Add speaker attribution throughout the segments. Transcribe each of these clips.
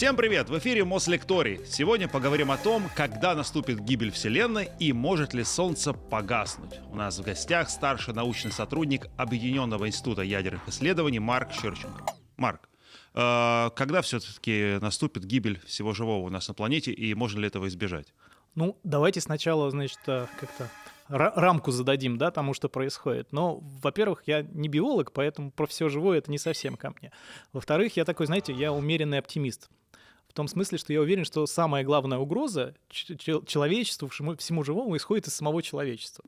Speaker 1: Всем привет! В эфире Мослекторий. Сегодня поговорим о том, когда наступит гибель Вселенной и может ли Солнце погаснуть. У нас в гостях старший научный сотрудник Объединенного института ядерных исследований Марк Щерченко. Марк, э, когда все-таки наступит гибель всего живого у нас на планете и можно ли этого избежать?
Speaker 2: Ну, давайте сначала, значит, э, как-то рамку зададим, да, тому, что происходит. Но, во-первых, я не биолог, поэтому про все живое это не совсем ко мне. Во-вторых, я такой, знаете, я умеренный оптимист. В том смысле, что я уверен, что самая главная угроза человечеству, всему, живому исходит из самого человечества.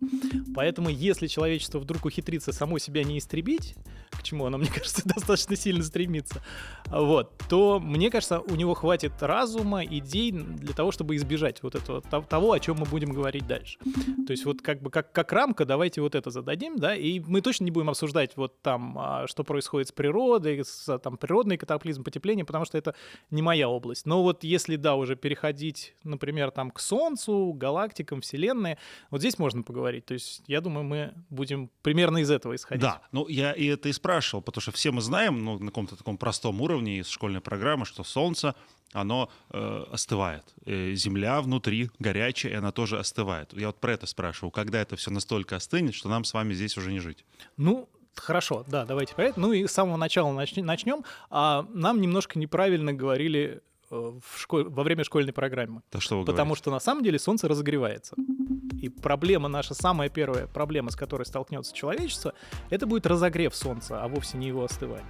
Speaker 2: Поэтому, если человечество вдруг ухитрится само себя не истребить, к чему оно, мне кажется, достаточно сильно стремится, вот, то, мне кажется, у него хватит разума, идей для того, чтобы избежать вот этого, того, о чем мы будем говорить дальше. То есть вот как бы как, как рамка давайте вот это зададим, да, и мы точно не будем обсуждать вот там, а, что происходит с природой, с там природный катаклизм, потепление, потому что это не моя область. Но вот если, да, уже переходить, например, там к Солнцу, галактикам, Вселенной, вот здесь можно поговорить. То есть я думаю, мы будем примерно из этого исходить.
Speaker 1: Да, ну я и это и спрашивал, потому что все мы знаем, ну, на каком-то таком простом уровне из школьной программы, что Солнце оно э, остывает. Э, земля внутри горячая, и она тоже остывает. Я вот про это спрашиваю. Когда это все настолько остынет, что нам с вами здесь уже не жить?
Speaker 2: Ну, Хорошо, да, давайте про это. Ну и с самого начала начнем. А, нам немножко неправильно говорили Э, в школь... во время школьной программы.
Speaker 1: Да что вы
Speaker 2: Потому
Speaker 1: говорите?
Speaker 2: что на самом деле Солнце разогревается. И проблема наша, самая первая проблема, с которой столкнется человечество, это будет разогрев Солнца, а вовсе не его остывание.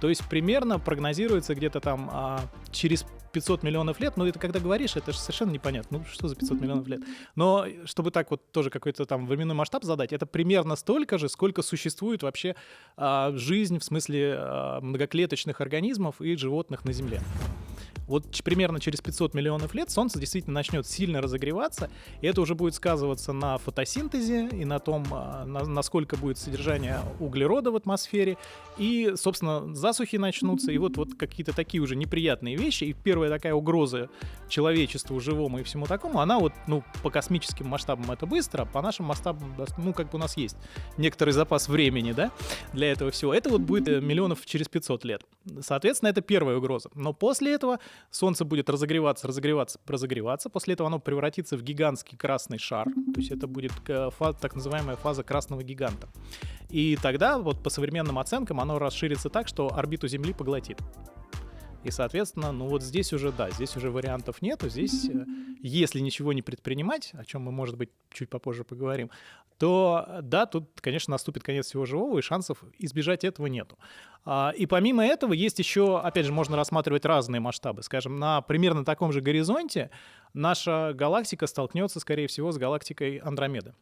Speaker 2: То есть примерно прогнозируется где-то там а, через 500 миллионов лет, ну это когда говоришь, это же совершенно непонятно, ну что за 500 миллионов лет. Но чтобы так вот тоже какой-то там временной масштаб задать, это примерно столько же, сколько существует вообще а, жизнь в смысле а, многоклеточных организмов и животных на Земле. Вот примерно через 500 миллионов лет Солнце действительно начнет сильно разогреваться, и это уже будет сказываться на фотосинтезе и на том, а, на, насколько будет содержание углерода в атмосфере, и, собственно, засухи начнутся, и вот, вот какие-то такие уже неприятные вещи, и первая такая угроза человечеству, живому и всему такому, она вот, ну, по космическим масштабам это быстро, а по нашим масштабам, ну, как бы у нас есть некоторый запас времени, да, для этого всего. Это вот будет э, миллионов через 500 лет. Соответственно, это первая угроза. Но после этого Солнце будет разогреваться, разогреваться, разогреваться. После этого оно превратится в гигантский красный шар. То есть это будет э, фаза, так называемая фаза красного гиганта. И тогда, вот по современным оценкам, оно расширится так, что орбиту Земли поглотит. И, соответственно, ну вот здесь уже, да, здесь уже вариантов нету. Здесь, э, если ничего не предпринимать, о чем мы, может быть, чуть попозже поговорим, то, да, тут, конечно, наступит конец всего живого, и шансов избежать этого нету. А, и помимо этого есть еще, опять же, можно рассматривать разные масштабы. Скажем, на примерно таком же горизонте наша галактика столкнется, скорее всего, с галактикой Андромеда.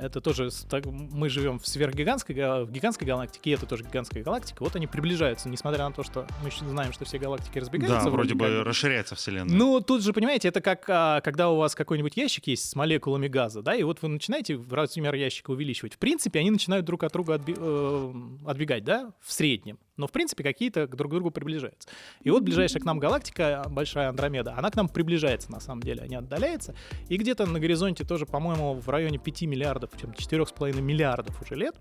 Speaker 2: Это тоже, так, мы живем в сверхгигантской в гигантской галактике, и это тоже гигантская галактика. Вот они приближаются, несмотря на то, что мы знаем, что все галактики разбегаются.
Speaker 1: Да, вроде, вроде бы как. расширяется Вселенная.
Speaker 2: Ну, тут же, понимаете, это как а, когда у вас какой-нибудь ящик есть с молекулами газа, да, и вот вы начинаете размер ящика увеличивать. В принципе, они начинают друг от друга отби- э, отбегать, да, в среднем. Но, в принципе, какие-то друг к другу приближаются. И вот ближайшая к нам галактика, большая Андромеда, она к нам приближается, на самом деле, а не отдаляется. И где-то на горизонте тоже, по-моему, в районе 5 миллиардов, чем 4,5 миллиардов уже лет,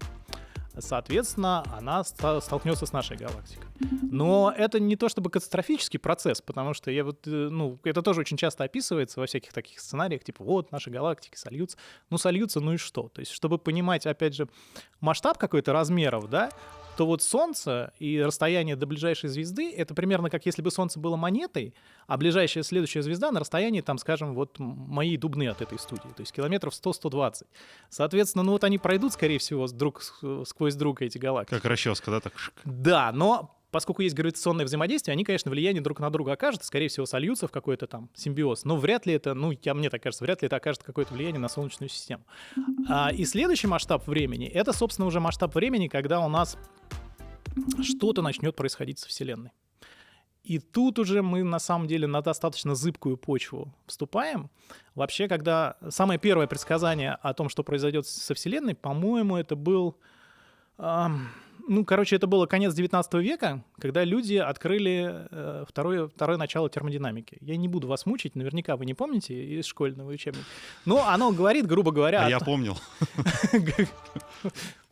Speaker 2: соответственно, она столкнется с нашей галактикой. Но это не то чтобы катастрофический процесс, потому что я вот, э, ну, это тоже очень часто описывается во всяких таких сценариях, типа, вот, наши галактики сольются. Ну, сольются, ну и что? То есть, чтобы понимать, опять же, масштаб какой-то размеров, да, то вот Солнце и расстояние до ближайшей звезды — это примерно как если бы Солнце было монетой, а ближайшая следующая звезда на расстоянии, там, скажем, вот мои дубны от этой студии, то есть километров 100-120. Соответственно, ну вот они пройдут, скорее всего, друг, сквозь друг эти галактики.
Speaker 1: Как расческа, да? Так...
Speaker 2: Да, но поскольку есть гравитационное взаимодействие, они, конечно, влияние друг на друга окажут, скорее всего, сольются в какой-то там симбиоз. Но вряд ли это, ну, я, мне так кажется, вряд ли это окажет какое-то влияние на Солнечную систему. А, и следующий масштаб времени, это, собственно, уже масштаб времени, когда у нас что-то начнет происходить со Вселенной. И тут уже мы на самом деле на достаточно зыбкую почву вступаем. Вообще, когда самое первое предсказание о том, что произойдет со Вселенной, по-моему, это был... Э, ну, короче, это было конец 19 века, когда люди открыли э, второе, второе начало термодинамики. Я не буду вас мучить, наверняка вы не помните из школьного учебника. Но оно говорит, грубо говоря...
Speaker 1: А я помнил.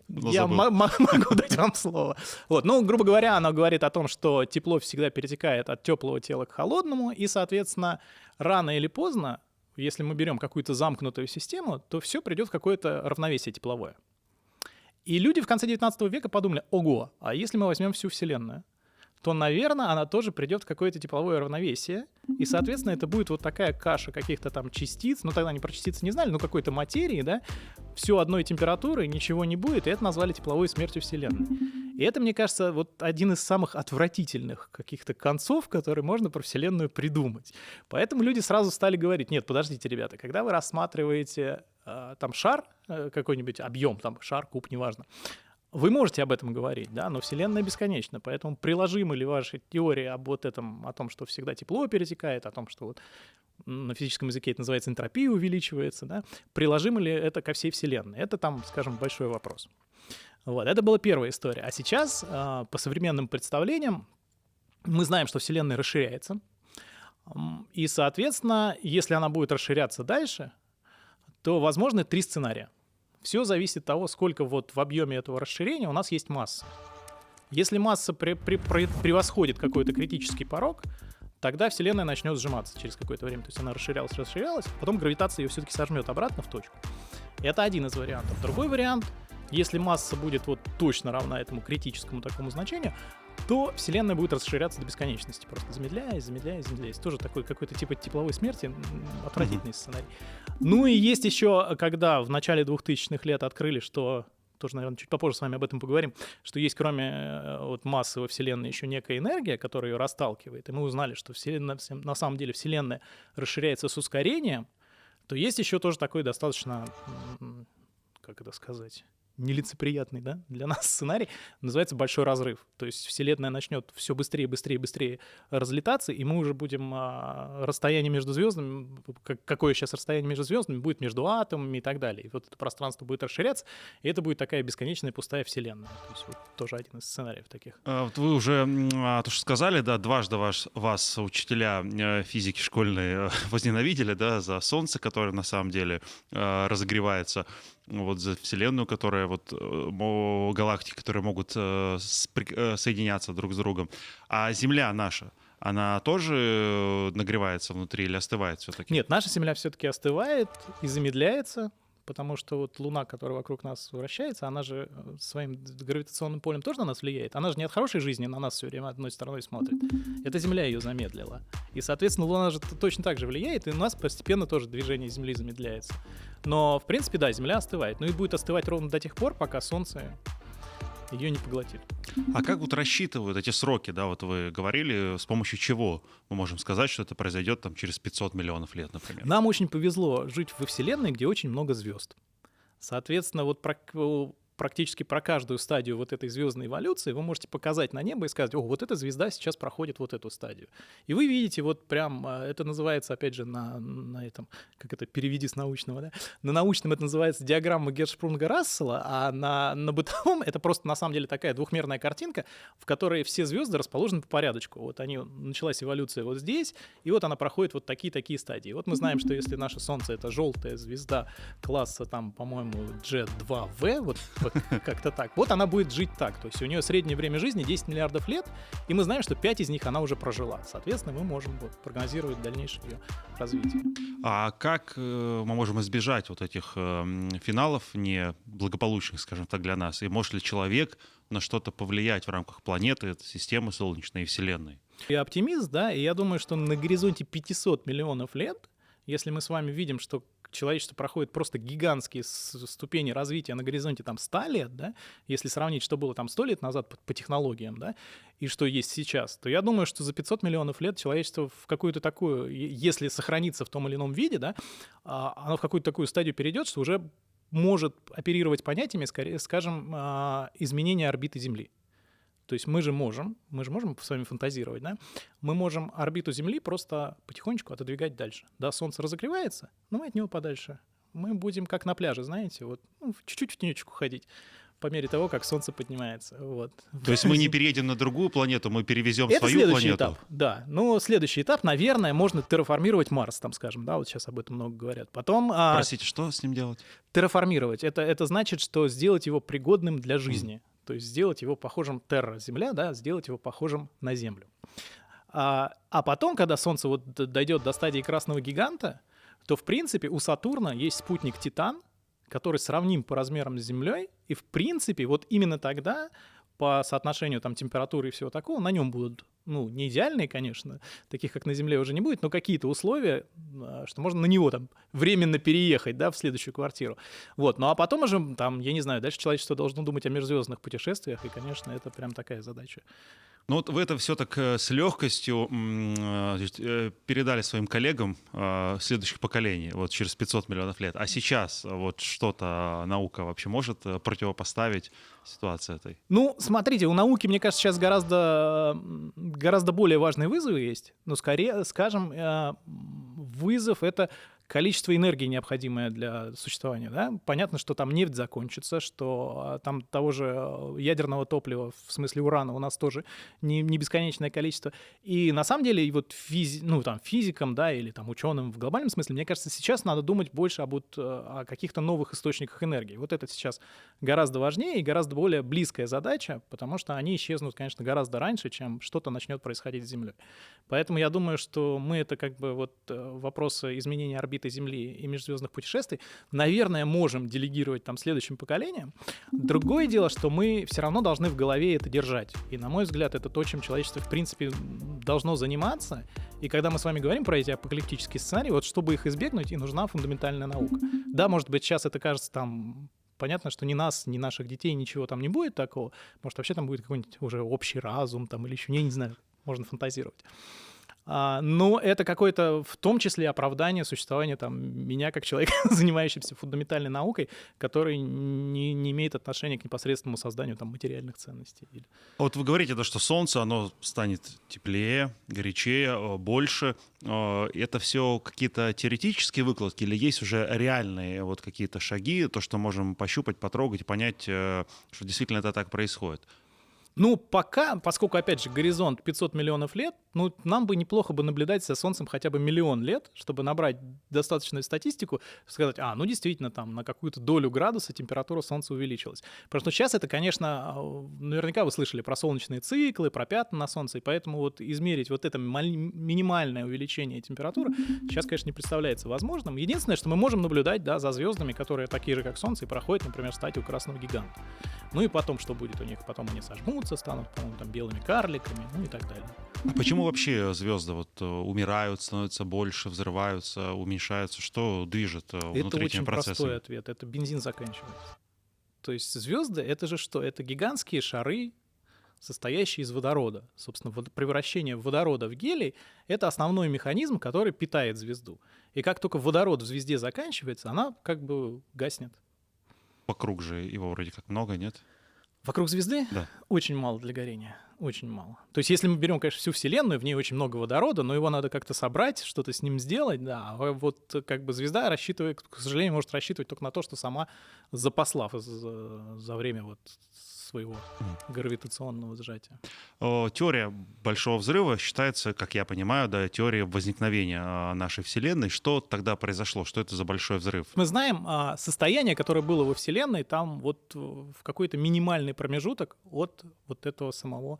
Speaker 2: Я могу дать вам слово. Вот, ну, грубо говоря, она говорит о том, что тепло всегда перетекает от теплого тела к холодному, и, соответственно, рано или поздно, если мы берем какую-то замкнутую систему, то все придет в какое-то равновесие тепловое. И люди в конце 19 века подумали, ого, а если мы возьмем всю Вселенную? То, наверное, она тоже придет в какое-то тепловое равновесие. И, соответственно, это будет вот такая каша каких-то там частиц. Ну, тогда они про частицы не знали, но какой-то материи, да. Все одной температуры, ничего не будет. И это назвали тепловой смертью Вселенной. И это, мне кажется, вот один из самых отвратительных каких-то концов, которые можно про Вселенную придумать. Поэтому люди сразу стали говорить, нет, подождите, ребята, когда вы рассматриваете э, там шар, э, какой-нибудь объем, там шар, куб, неважно, вы можете об этом говорить, да, но Вселенная бесконечна, поэтому приложимы ли ваши теории об вот этом, о том, что всегда тепло перетекает, о том, что вот на физическом языке это называется энтропия увеличивается, да, приложимо ли это ко всей Вселенной? Это там, скажем, большой вопрос. Вот, это была первая история. А сейчас, а, по современным представлениям, мы знаем, что Вселенная расширяется, и, соответственно, если она будет расширяться дальше, то возможны три сценария. Все зависит от того, сколько вот в объеме этого расширения у нас есть масса. Если масса при, при, при, превосходит какой-то критический порог, тогда Вселенная начнет сжиматься через какое-то время. То есть она расширялась, расширялась, потом гравитация ее все-таки сожмет обратно в точку. Это один из вариантов. Другой вариант, если масса будет вот точно равна этому критическому такому значению, то Вселенная будет расширяться до бесконечности, просто замедляясь, замедляясь, замедляясь. Тоже такой какой-то типа тепловой смерти, отвратительный mm-hmm. сценарий. Ну и есть еще, когда в начале 2000-х лет открыли, что тоже, наверное, чуть попозже с вами об этом поговорим, что есть кроме э, вот, массы во Вселенной еще некая энергия, которая ее расталкивает, и мы узнали, что Вселенная, на самом деле Вселенная расширяется с ускорением, то есть еще тоже такой достаточно, как это сказать, нелицеприятный да, для нас сценарий, называется «Большой разрыв». То есть Вселенная начнет все быстрее, быстрее, быстрее разлетаться, и мы уже будем а, расстояние между звездами, как, какое сейчас расстояние между звездами, будет между атомами и так далее. И вот это пространство будет расширяться, и это будет такая бесконечная пустая Вселенная. То есть вот тоже один из сценариев таких.
Speaker 1: А, вот вы уже а, то, что сказали, да, дважды ваш, вас учителя э, физики школьные возненавидели, да, за Солнце, которое на самом деле э, разогревается вот за Вселенную, которая вот э, галактики, которые могут э, э, соединяться друг с другом. А Земля наша, она тоже нагревается внутри или остывает все-таки?
Speaker 2: Нет, наша Земля все-таки остывает и замедляется потому что вот Луна, которая вокруг нас вращается, она же э, своим гравитационным полем тоже на нас влияет. Она же не от хорошей жизни на нас все время одной стороной смотрит. Это Земля ее замедлила. И, соответственно, Луна же точно так же влияет, и у нас постепенно тоже движение Земли замедляется. Но, в принципе, да, Земля остывает. Ну и будет остывать ровно до тех пор, пока Солнце ее не поглотит.
Speaker 1: А как вот рассчитывают эти сроки, да, вот вы говорили, с помощью чего мы можем сказать, что это произойдет там через 500 миллионов лет, например?
Speaker 2: Нам очень повезло жить во Вселенной, где очень много звезд. Соответственно, вот практически про каждую стадию вот этой звездной эволюции вы можете показать на небо и сказать, о, вот эта звезда сейчас проходит вот эту стадию. И вы видите вот прям, а, это называется, опять же, на, на этом, как это, переведи с научного, да? На научном это называется диаграмма Гершпрунга-Рассела, а на, на бытовом это просто на самом деле такая двухмерная картинка, в которой все звезды расположены по порядочку. Вот они, началась эволюция вот здесь, и вот она проходит вот такие-такие стадии. Вот мы знаем, что если наше Солнце — это желтая звезда класса, там, по-моему, G2V, вот как-то так. Вот она будет жить так. То есть у нее среднее время жизни 10 миллиардов лет, и мы знаем, что 5 из них она уже прожила. Соответственно, мы можем вот, прогнозировать дальнейшее ее развитие.
Speaker 1: А как э, мы можем избежать вот этих э, финалов неблагополучных, скажем так, для нас? И может ли человек на что-то повлиять в рамках планеты, системы Солнечной и Вселенной?
Speaker 2: Я оптимист, да, и я думаю, что на горизонте 500 миллионов лет, если мы с вами видим, что человечество проходит просто гигантские ступени развития на горизонте там 100 лет, да, если сравнить, что было там 100 лет назад по, по технологиям, да, и что есть сейчас, то я думаю, что за 500 миллионов лет человечество в какую-то такую, если сохранится в том или ином виде, да, а, оно в какую-то такую стадию перейдет, что уже может оперировать понятиями, скорее, скажем, а, изменения орбиты Земли. То есть мы же можем, мы же можем с вами фантазировать, да? Мы можем орбиту Земли просто потихонечку отодвигать дальше. Да, Солнце разогревается, но мы от него подальше. Мы будем как на пляже, знаете, вот ну, чуть-чуть в тенечку ходить. по мере того, как Солнце поднимается. Вот.
Speaker 1: То есть мы не переедем на другую планету, мы перевезем
Speaker 2: Это
Speaker 1: свою
Speaker 2: следующий
Speaker 1: планету.
Speaker 2: этап, да. Но следующий этап, наверное, можно терраформировать Марс, там, скажем, да, вот сейчас об этом много говорят. Потом а,
Speaker 1: Простите, что с ним делать?
Speaker 2: терраформировать, это, это значит, что сделать его пригодным для жизни. То есть сделать его похожим терра, Земля, да, сделать его похожим на Землю. А, а потом, когда Солнце вот дойдет до стадии красного гиганта, то, в принципе, у Сатурна есть спутник Титан, который сравним по размерам с Землей, и, в принципе, вот именно тогда по соотношению там температуры и всего такого, на нем будут, ну, не идеальные, конечно, таких, как на Земле, уже не будет, но какие-то условия, а, что можно на него там временно переехать, да, в следующую квартиру. Вот, ну а потом уже, там, я не знаю, дальше человечество должно думать о межзвездных путешествиях, и, конечно, это прям такая задача.
Speaker 1: Ну вот вы это все так э, с легкостью э, э, передали своим коллегам следующих поколений, вот через 500 миллионов лет. А сейчас вот что-то наука вообще может противопоставить ситуации этой?
Speaker 2: Ну, смотрите, у науки, мне кажется, сейчас гораздо, гораздо более важные вызовы есть. Но скорее, скажем, вызов — это количество энергии, необходимое для существования. Да? Понятно, что там нефть закончится, что а, там того же э, ядерного топлива, в смысле урана, у нас тоже не, не бесконечное количество. И на самом деле, и вот физи, ну, там, физикам, да, или там ученым в глобальном смысле, мне кажется, сейчас надо думать больше об, э, о каких-то новых источниках энергии. Вот это сейчас гораздо важнее и гораздо более близкая задача, потому что они исчезнут, конечно, гораздо раньше, чем что-то начнет происходить с Землей. Поэтому я думаю, что мы это как бы вот э, вопросы изменения орбиты Земли и межзвездных путешествий, наверное, можем делегировать там следующим поколениям. Другое дело, что мы все равно должны в голове это держать. И, на мой взгляд, это то, чем человечество, в принципе, должно заниматься. И когда мы с вами говорим про эти апокалиптические сценарии, вот чтобы их избегнуть, и нужна фундаментальная наука. Да, может быть, сейчас это кажется там Понятно, что ни нас, ни наших детей ничего там не будет такого. Может, вообще там будет какой-нибудь уже общий разум там или еще, я не знаю, можно фантазировать. А, но это какое-то в том числе оправдание существования там, меня как человека, занимающегося фундаментальной наукой, который не, не имеет отношения к непосредственному созданию там, материальных ценностей.
Speaker 1: А Вот вы говорите, да, что Солнце, оно станет теплее, горячее, э, больше. Э, Это все какие-то теоретические выкладки или есть уже реальные вот какие-то шаги, то, что можем пощупать, потрогать понять, э, что действительно это так происходит?
Speaker 2: Ну, пока, поскольку, опять же, горизонт 500 миллионов лет, ну, нам бы неплохо бы наблюдать за Солнцем хотя бы миллион лет, чтобы набрать достаточную статистику, сказать, а, ну, действительно, там на какую-то долю градуса температура Солнца увеличилась. Потому что сейчас это, конечно, а, наверняка вы слышали про солнечные циклы, про пятна на Солнце, и поэтому вот измерить вот это минимальное увеличение температуры сейчас, конечно, не представляется возможным. Единственное, что мы можем наблюдать, да, за звездами, которые такие же, как Солнце, и проходят, например, стадию красного гиганта. Ну и потом, что будет у них? Потом они сожмутся, станут, по-моему, там белыми карликами, ну и так далее.
Speaker 1: А почему вообще звезды вот э, умирают, становятся больше, взрываются, уменьшаются? Что движет э,
Speaker 2: Это
Speaker 1: внутри
Speaker 2: очень
Speaker 1: этими
Speaker 2: простой
Speaker 1: процессами?
Speaker 2: ответ. Это бензин заканчивается. То есть звезды это же что? Это гигантские шары, состоящие из водорода. Собственно, превращение водорода в гелий — это основной механизм, который питает звезду. И как только водород в звезде заканчивается, она как бы гаснет.
Speaker 1: Вокруг же его вроде как много, нет?
Speaker 2: Вокруг звезды
Speaker 1: Да.
Speaker 2: очень мало для горения. Очень мало. То есть, если мы берем, конечно, всю Вселенную, в ней очень много водорода, но его надо как-то собрать, что-то с ним сделать, да. А вот как бы звезда рассчитывает, к сожалению, может рассчитывать только на то, что сама запасла за, за время вот своего гравитационного сжатия.
Speaker 1: Теория Большого Взрыва считается, как я понимаю, да, теорией возникновения а, нашей Вселенной. Что тогда произошло? Что это за Большой Взрыв?
Speaker 2: Мы знаем а, состояние, которое было во Вселенной, там вот э, в какой-то минимальный промежуток от вот этого самого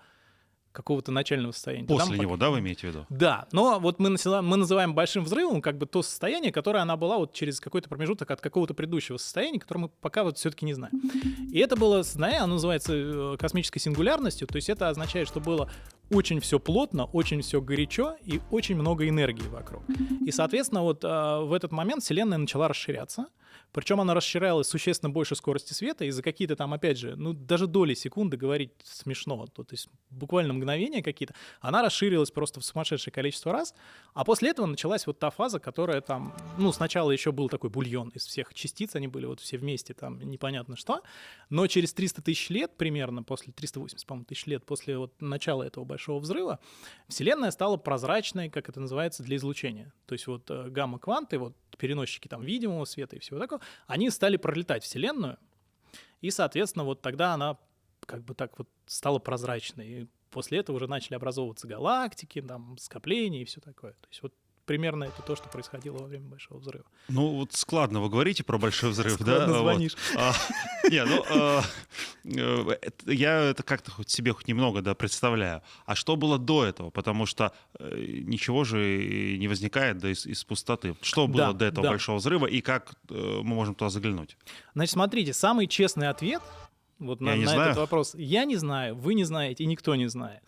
Speaker 2: какого-то начального состояния.
Speaker 1: После
Speaker 2: мы
Speaker 1: него, да, вы имеете в виду?
Speaker 2: Да, но вот мы, насила- мы называем большим взрывом как бы то состояние, которое она была вот через какой-то промежуток от какого-то предыдущего состояния, которое мы пока вот все-таки не знаем. И это было состояние, оно называется э, космической сингулярностью, то есть это означает, что было очень все плотно, очень все горячо и очень много энергии вокруг. И, соответственно, вот а, в этот момент Вселенная начала расширяться, причем она расширялась существенно больше скорости света, и за какие-то там, опять же, ну, даже доли секунды говорить смешно, то, то есть буквально мгновения какие-то, она расширилась просто в сумасшедшее количество раз, а после этого началась вот та фаза, которая там, ну, сначала еще был такой бульон из всех частиц, они были вот все вместе, там непонятно что, но через 300 тысяч лет примерно, после 380, по-моему, тысяч лет после вот начала этого большого взрыва, Вселенная стала прозрачной, как это называется, для излучения. То есть вот э, гамма-кванты, вот переносчики там видимого света и всего такого, они стали пролетать Вселенную, И, соответственно, вот тогда она как бы так вот стала прозрачной. И после этого уже начали образовываться галактики, там, скопления и все такое. То есть вот примерно это то, что происходило во время Большого взрыва.
Speaker 1: Ну, вот складно вы говорите про Большой взрыв,
Speaker 2: складно
Speaker 1: да?
Speaker 2: звонишь.
Speaker 1: Вот. А, не, ну, а, э, я это как-то хоть себе хоть немного да, представляю. А что было до этого? Потому что э, ничего же не возникает да, из, из пустоты. Что было
Speaker 2: Да,
Speaker 1: до этого
Speaker 2: да.
Speaker 1: Большого взрыва и как э, мы можем туда заглянуть?
Speaker 2: Значит, смотрите, самый честный ответ вот на,
Speaker 1: Я
Speaker 2: на
Speaker 1: знаю.
Speaker 2: этот вопрос. Я не знаю, вы не знаете, и никто не знает.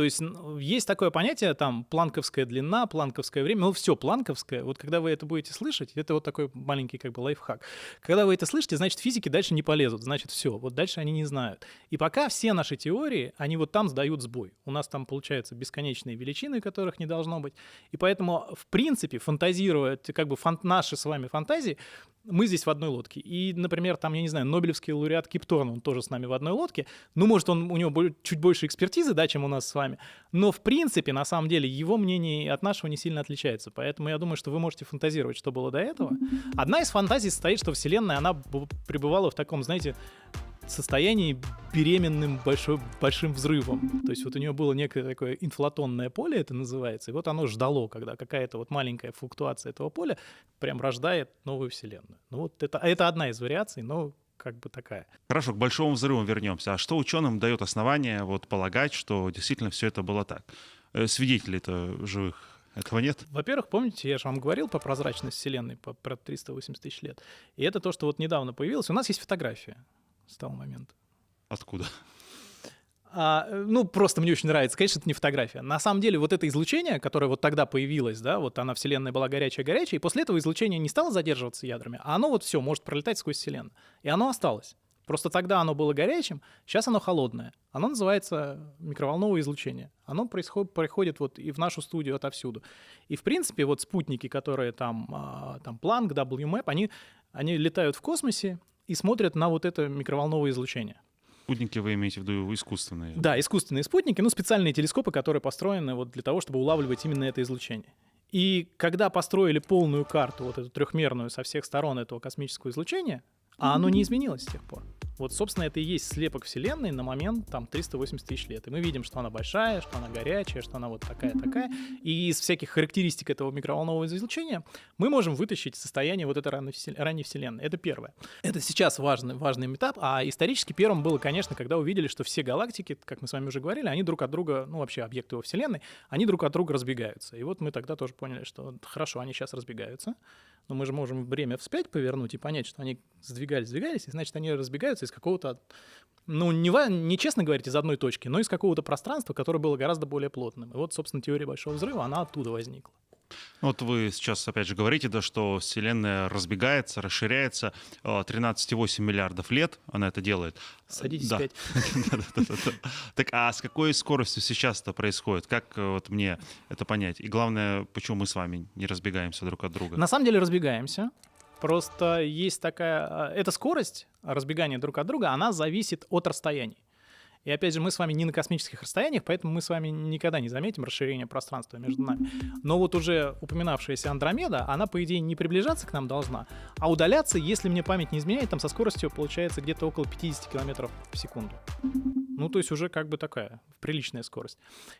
Speaker 2: То есть н- есть такое понятие, там, планковская длина, планковское время, ну, все планковское. Вот когда вы это будете слышать, это вот такой маленький как бы лайфхак. Когда вы это слышите, значит, физики дальше не полезут, значит, все, вот дальше они не знают. И пока все наши теории, они вот там сдают сбой. У нас там получаются бесконечные величины, которых не должно быть. И поэтому, в принципе, фантазируя, т- как бы фан- наши с вами фантазии, мы здесь в одной лодке. И, например, там, я не знаю, Нобелевский лауреат Кипторн, он тоже с нами в одной лодке. Ну, может, он, у него чуть больше экспертизы, да, чем у нас с вами. Но, в принципе, на самом деле, его мнение от нашего не сильно отличается. Поэтому я думаю, что вы можете фантазировать, что было до этого. Одна из фантазий состоит, что Вселенная, она пребывала в таком, знаете, состоянии беременным большой, большим взрывом. То есть вот у нее было некое такое инфлатонное поле, это называется, и вот оно ждало, когда какая-то вот маленькая флуктуация этого поля прям рождает новую Вселенную. Ну вот это, это одна из вариаций, но как бы такая.
Speaker 1: Хорошо, к Большому взрыву вернемся. А что ученым дает основание вот, полагать, что действительно все это было так? Э, Свидетелей-то живых этого нет?
Speaker 2: Во-первых, помните, я же вам говорил по прозрачность Вселенной, по, про 380 тысяч лет. И это то, что вот недавно появилось. У нас есть фотография с того момента.
Speaker 1: Откуда?
Speaker 2: А, э, ну, просто мне очень нравится. Конечно, это не фотография. На самом деле, вот это излучение, которое вот тогда появилось, да, вот она, Вселенная была горячая-горячая, и после этого излучение не стало задерживаться ядрами, а оно вот все может пролетать сквозь Вселенную. И оно осталось. Просто тогда оно было горячим, сейчас оно холодное. Оно называется микроволновое излучение. Оно происходит, приходит вот и в нашу студию отовсюду. И, в принципе, вот спутники, которые там, а, там Planck, WMAP, они, они летают в космосе и смотрят на вот это микроволновое излучение.
Speaker 1: Спутники вы имеете в виду искусственные?
Speaker 2: Да, искусственные спутники, ну, специальные телескопы, которые построены вот для того, чтобы улавливать именно это излучение. И когда построили полную карту, вот эту трехмерную со всех сторон этого космического излучения, а оно не изменилось с тех пор. Вот, собственно, это и есть слепок Вселенной на момент там 380 тысяч лет. И мы видим, что она большая, что она горячая, что она вот такая-такая. И из всяких характеристик этого микроволнового излучения мы можем вытащить состояние вот этой ранней Всел- ранней Вселенной. Это первое. Это сейчас важный, важный этап. А исторически первым было, конечно, когда увидели, что все галактики, как мы с вами уже говорили, они друг от друга, ну вообще объекты во Вселенной, они друг от друга разбегаются. И вот мы тогда тоже поняли, что хорошо, они сейчас разбегаются, но мы же можем время вспять повернуть и понять, что они сдвигались, сдвигались, и значит, они разбегаются из какого-то, ну, не, не честно говорить, из одной точки, но из какого-то пространства, которое было гораздо более плотным. И вот, собственно, теория Большого Взрыва, она оттуда возникла.
Speaker 1: Вот вы сейчас опять же говорите, да, что Вселенная разбегается, расширяется. э, 13,8 миллиардов лет она это делает.
Speaker 2: Садитесь
Speaker 1: Да.
Speaker 2: пять.
Speaker 1: Да-да-да-да. Так а с какой скоростью сейчас это происходит? Как э, вот мне это понять? И главное, почему мы с вами не разбегаемся друг от друга?
Speaker 2: На самом деле разбегаемся. Просто есть такая... а, Эта скорость разбегания друг от друга, она зависит от расстояний. И опять же, мы с вами не на космических расстояниях, поэтому мы с вами никогда не заметим расширение пространства между нами. Но вот уже упоминавшаяся Андромеда, она, по идее, не приближаться к нам должна, а удаляться, если мне память не изменяет, там со скоростью получается где-то около 50 километров в секунду. Ну, то есть уже как бы такая приличная скорость.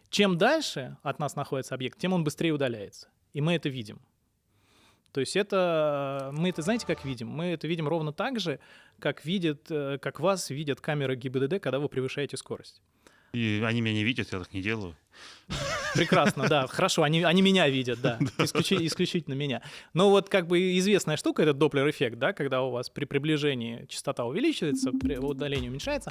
Speaker 2: Чем дальше от нас находится объект, тем он быстрее удаляется. И мы это видим. То есть это мы это знаете как видим? Мы это видим ровно так же, как видят, э, как вас видят камеры ГИБДД, когда вы превышаете скорость.
Speaker 1: И они меня не видят, я так не делаю.
Speaker 2: Прекрасно, да, хорошо, они, они меня видят, да, исключи- исключительно меня. Но вот как бы известная штука, это доплер-эффект, да, когда у вас при приближении частота увеличивается, при удалении уменьшается.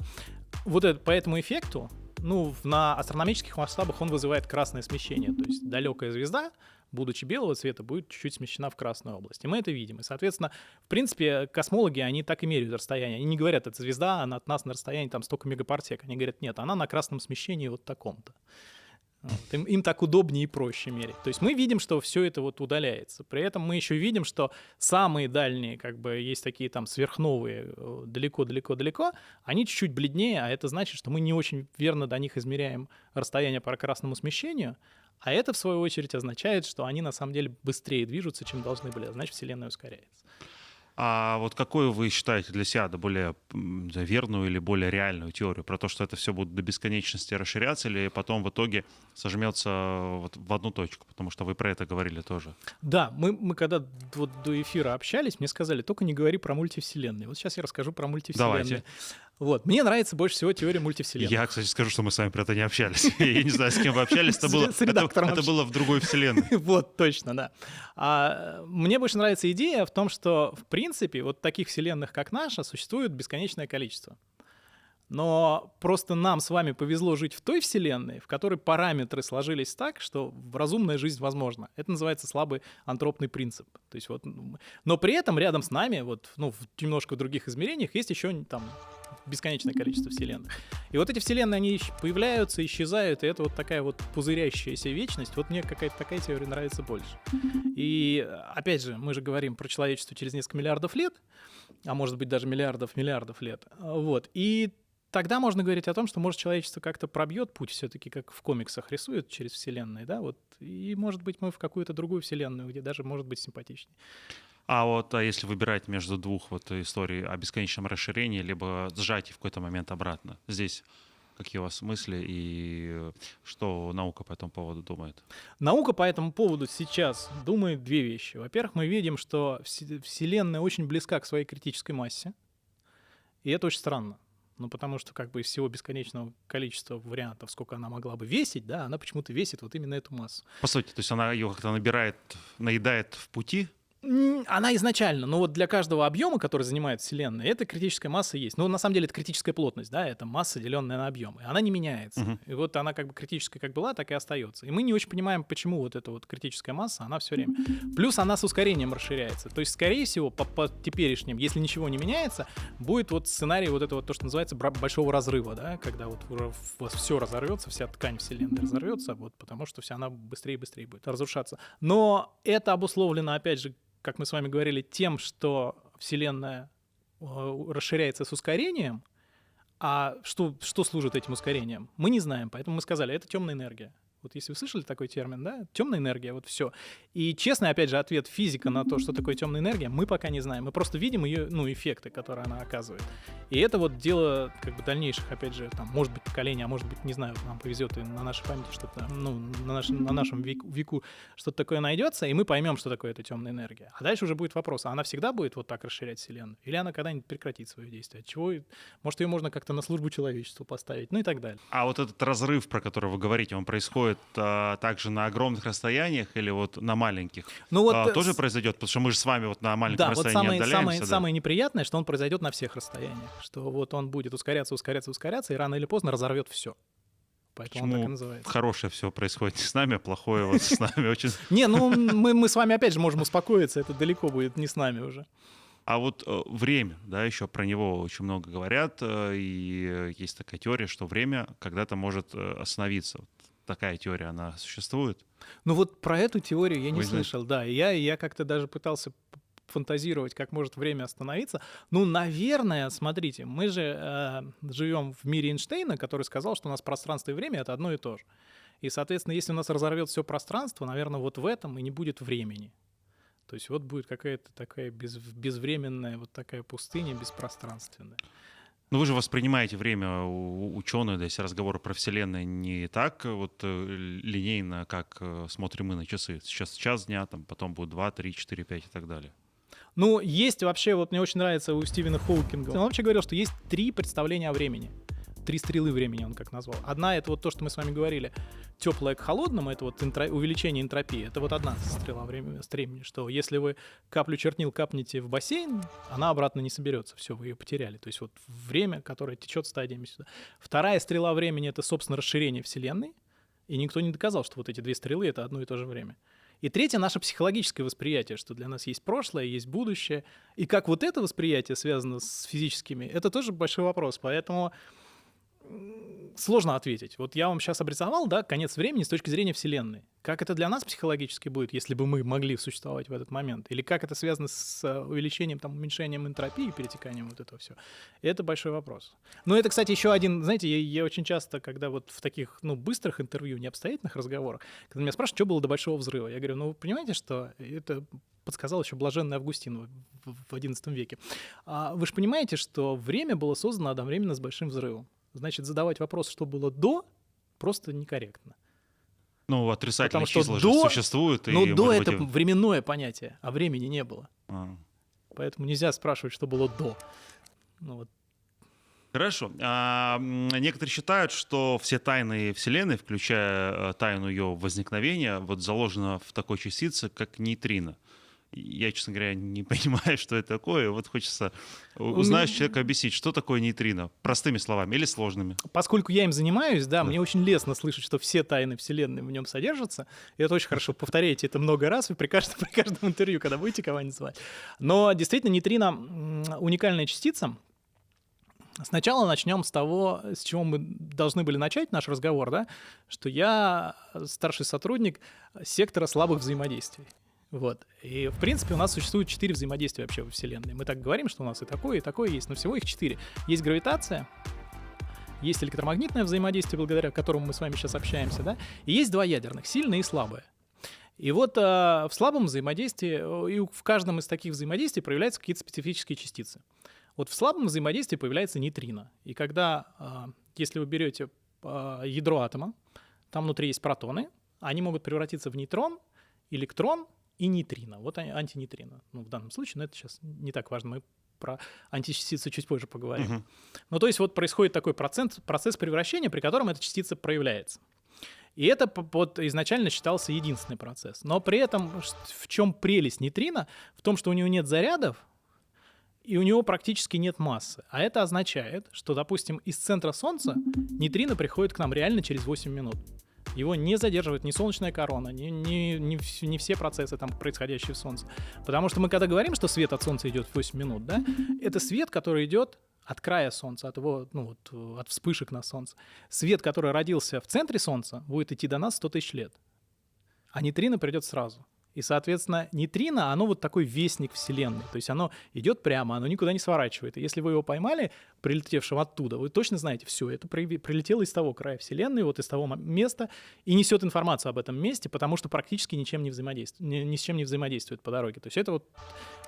Speaker 2: Вот это, по этому эффекту, ну, на астрономических масштабах он вызывает красное смещение, то есть далекая звезда, будучи белого цвета, будет чуть-чуть смещена в красную область. И мы это видим. И, соответственно, в принципе, космологи, они так и меряют расстояние. Они не говорят, эта звезда, она от нас на расстоянии там столько мегапарсек. Они говорят, нет, она на красном смещении вот таком-то. Вот. Им, им так удобнее и проще мерить. То есть мы видим, что все это вот удаляется. При этом мы еще видим, что самые дальние, как бы, есть такие там сверхновые, э, далеко-далеко-далеко, они чуть-чуть бледнее, а это значит, что мы не очень верно до них измеряем расстояние по красному смещению, а это, в свою очередь, означает, что они на самом деле быстрее движутся, чем должны были, а значит, Вселенная ускоряется.
Speaker 1: А вот какую вы считаете для себя да, более верную или более реальную теорию? Про то, что это все будет до бесконечности расширяться или потом в итоге сожмется вот в одну точку? Потому что вы про это говорили тоже.
Speaker 2: Да, мы, мы когда вот до эфира общались, мне сказали, только не говори про мультивселенные. Вот сейчас я расскажу про мультивселенные.
Speaker 1: Давайте.
Speaker 2: Вот. Мне нравится больше всего теория мультивселенных.
Speaker 1: Я, кстати, скажу, что мы с вами про это не общались. Я не знаю, с кем вы общались. Это было, это, было в другой вселенной.
Speaker 2: Вот, точно, да. А, мне больше нравится идея в том, что, в принципе, вот таких вселенных, как наша, существует бесконечное количество. Но просто нам с вами повезло жить в той вселенной, в которой параметры сложились так, что разумная жизнь возможна. Это называется слабый антропный принцип. То есть вот, но при этом рядом с нами, вот, ну, в немножко в других измерениях, есть еще там бесконечное количество вселенных. И вот эти вселенные, они появляются, исчезают, и это вот такая вот пузырящаяся вечность. Вот мне какая-то такая теория нравится больше. И опять же, мы же говорим про человечество через несколько миллиардов лет, а может быть даже миллиардов миллиардов лет. Вот. И тогда можно говорить о том, что, может, человечество как-то пробьет путь все-таки, как в комиксах рисуют через вселенные, да, вот. И, может быть, мы в какую-то другую вселенную, где даже может быть симпатичнее.
Speaker 1: А вот а если выбирать между двух вот историй о бесконечном расширении, либо сжатии в какой-то момент обратно, здесь какие у вас мысли и э, что наука по этому поводу думает?
Speaker 2: Наука по этому поводу сейчас думает две вещи. Во-первых, мы видим, что все- Вселенная очень близка к своей критической массе, и это очень странно. Ну, потому что как бы из всего бесконечного количества вариантов, сколько она могла бы весить, да, она почему-то весит вот именно эту массу.
Speaker 1: По сути, то есть она ее как-то набирает, наедает в пути,
Speaker 2: Она изначально, но вот для каждого объема, который занимает Вселенная, эта критическая масса есть. Ну, на самом деле, это критическая плотность, да, это масса, деленная на объем. И она не меняется.
Speaker 1: Мгм.
Speaker 2: И вот она как бы критическая как была, так и остается. И мы не очень понимаем, почему вот эта вот критическая масса, она все время. Плюс она с ускорением расширяется. То есть, скорее всего, по, по теперешним, если ничего не меняется, будет вот сценарий вот этого, то, что называется большого разрыва, да, когда вот уже у вас все разорвется, вся ткань Вселенной разорвется, вот, потому что вся она быстрее и быстрее будет разрушаться. Но это обусловлено, опять же, как мы с вами говорили, тем, что Вселенная э, расширяется с ускорением, а что, что служит этим ускорением? Мы не знаем, поэтому мы сказали, это темная энергия. Вот если вы слышали такой термин, да, темная энергия, вот все. И честный, опять же, ответ физика на то, что такое темная энергия, мы пока не знаем. Мы просто видим ее, ну, эффекты, которые она оказывает. И это вот дело, как бы, дальнейших, опять же, там, может быть, поколения, а может быть, не знаю, нам повезет и на нашей памяти что-то, ну, на, нашем на нашем веку, веку что-то такое найдется, и мы поймем, что такое эта темная энергия. А дальше уже будет вопрос, а она всегда будет вот так расширять Вселенную? Или она когда-нибудь прекратит свое действие? От чего? Может, ее можно как-то на службу человечеству поставить? Ну и так далее.
Speaker 1: А вот этот разрыв, про который вы говорите, он происходит а, также на огромных расстояниях или вот на маленьких?
Speaker 2: Ну вот
Speaker 1: А,
Speaker 2: э,
Speaker 1: тоже
Speaker 2: с-
Speaker 1: произойдет? Потому что мы же с вами вот на маленьком
Speaker 2: Да, вот
Speaker 1: расстоянии
Speaker 2: самое,
Speaker 1: отдаляемся.
Speaker 2: самое,
Speaker 1: да?
Speaker 2: самое неприятное, что он произойдет на всех расстояниях. Что вот он будет ускоряться, ускоряться, ускоряться, и рано или поздно разорвет все. Поэтому он так и
Speaker 1: Почему
Speaker 2: называется.
Speaker 1: хорошее все происходит не с нами, а плохое вот с нами очень.
Speaker 2: Не, ну мы, мы с вами опять же можем успокоиться, это далеко будет не с нами уже.
Speaker 1: А вот э, время, да, еще про него очень много говорят, и есть такая теория, что время когда-то может остановиться. Такая теория, она существует.
Speaker 2: Ну вот про эту теорию я не
Speaker 1: Вы знаете.
Speaker 2: слышал, да. И я, я как-то даже пытался фантазировать, как может время остановиться. Ну, наверное, смотрите, мы же э, живем в мире Эйнштейна, который сказал, что у нас пространство и время — это одно и то же. И, соответственно, если у нас разорвет все пространство, наверное, вот в этом и не будет времени. То есть вот будет какая-то такая без, безвременная вот такая пустыня беспространственная.
Speaker 1: Но вы же воспринимаете время ученые, да, если разговоры про Вселенную не так э, вот э, линейно, как э, смотрим мы на часы. Сейчас час дня, там, потом будет 2, 3, 4, 5 и так далее.
Speaker 2: Ну, есть вообще, вот мне очень нравится у Стивена Хоукинга. Он вообще говорил, что есть три представления о времени. Три стрелы времени он как назвал. Одна это вот то, что мы с вами говорили, теплое к холодному, это вот энтро- увеличение энтропии. Это вот одна стрела времени, времени, что если вы каплю чернил капнете в бассейн, она обратно не соберется. Все, вы ее потеряли. То есть вот время, которое течет стадиями сюда. Вторая стрела времени это, собственно, расширение Вселенной. И никто не доказал, что вот эти две стрелы это одно и то же время. И третье наше психологическое восприятие, что для нас есть прошлое, есть будущее. И как вот это восприятие связано с физическими, это тоже большой вопрос. Поэтому сложно ответить. Вот я вам сейчас обрисовал, да, конец времени с точки зрения Вселенной. Как это для нас психологически будет, если бы мы могли существовать в этот момент? Или как это связано с э, увеличением, там, уменьшением энтропии, перетеканием вот этого все? Это большой вопрос. Но это, кстати, еще один, знаете, я, я очень часто, когда вот в таких, ну, быстрых интервью, необстоятельных разговорах, когда меня спрашивают, что было до Большого взрыва, я говорю, ну, вы понимаете, что это подсказал еще блаженный Августин в XI веке. А вы же понимаете, что время было создано одновременно с Большим взрывом. Значит, задавать вопрос, что было до, просто некорректно.
Speaker 1: Ну, отрицательные Потому числа что же до, существуют.
Speaker 2: Ну, и, до это быть... временное понятие, а времени не было. А. Поэтому нельзя спрашивать, что было до. Ну, вот.
Speaker 1: Хорошо. А, некоторые считают, что все тайны Вселенной, включая э, тайну ее возникновения, вот заложена в такой частице, как нейтрино. Я, честно говоря, не понимаю, что это такое. Вот хочется узнать человека объяснить, что такое нейтрино. Простыми словами или сложными.
Speaker 2: Поскольку я им занимаюсь, да, да. мне очень лестно слышать, что все тайны Вселенной в нем содержатся. И это очень хорошо. Повторяйте это много раз и при каждом, при каждом интервью, когда будете кого-нибудь звать. Но действительно, нейтрино уникальная частица. Сначала начнем с того, с чего мы должны были начать наш разговор, да, что я старший сотрудник сектора слабых взаимодействий. Вот. И, в принципе, у нас существует четыре взаимодействия вообще во Вселенной. Мы так говорим, что у нас и такое, и такое есть, но всего их четыре. Есть гравитация, есть электромагнитное взаимодействие, благодаря которому мы с вами сейчас общаемся, да, и есть два ядерных, сильное и слабое. И вот э, в слабом взаимодействии, э, и в каждом из таких взаимодействий проявляются какие-то специфические частицы. Вот в слабом взаимодействии появляется нейтрино. И когда, э, если вы берете э, ядро атома, там внутри есть протоны, они могут превратиться в нейтрон, электрон и нейтрино. Вот антинейтрино. Ну, в данном случае, но это сейчас не так важно. Мы про античастицы чуть позже поговорим. Угу. Ну, то есть вот происходит такой процент, процесс превращения, при котором эта частица проявляется. И это вот изначально считался единственный процесс. Но при этом в чем прелесть нейтрино? В том, что у него нет зарядов, и у него практически нет массы. А это означает, что, допустим, из центра Солнца нейтрино приходит к нам реально через 8 минут. Его не задерживает ни солнечная корона, ни, ни, ни, не все процессы, там, происходящие в Солнце. Потому что мы когда говорим, что свет от Солнца идет в 8 минут, да, это свет, который идет от края Солнца, от его, ну вот, от вспышек на Солнце. Свет, который родился в центре Солнца, будет идти до нас 100 тысяч лет. А нейтрино придет сразу. И, соответственно, нейтрино, оно вот такой вестник Вселенной. То есть оно идет прямо, оно никуда не сворачивает. И если вы его поймали, прилетевшего оттуда, вы точно знаете, все, это прилетело из того края Вселенной, вот из того места, и несет информацию об этом месте, потому что практически ничем не взаимодействует, ни, ни с чем не взаимодействует по дороге. То есть это вот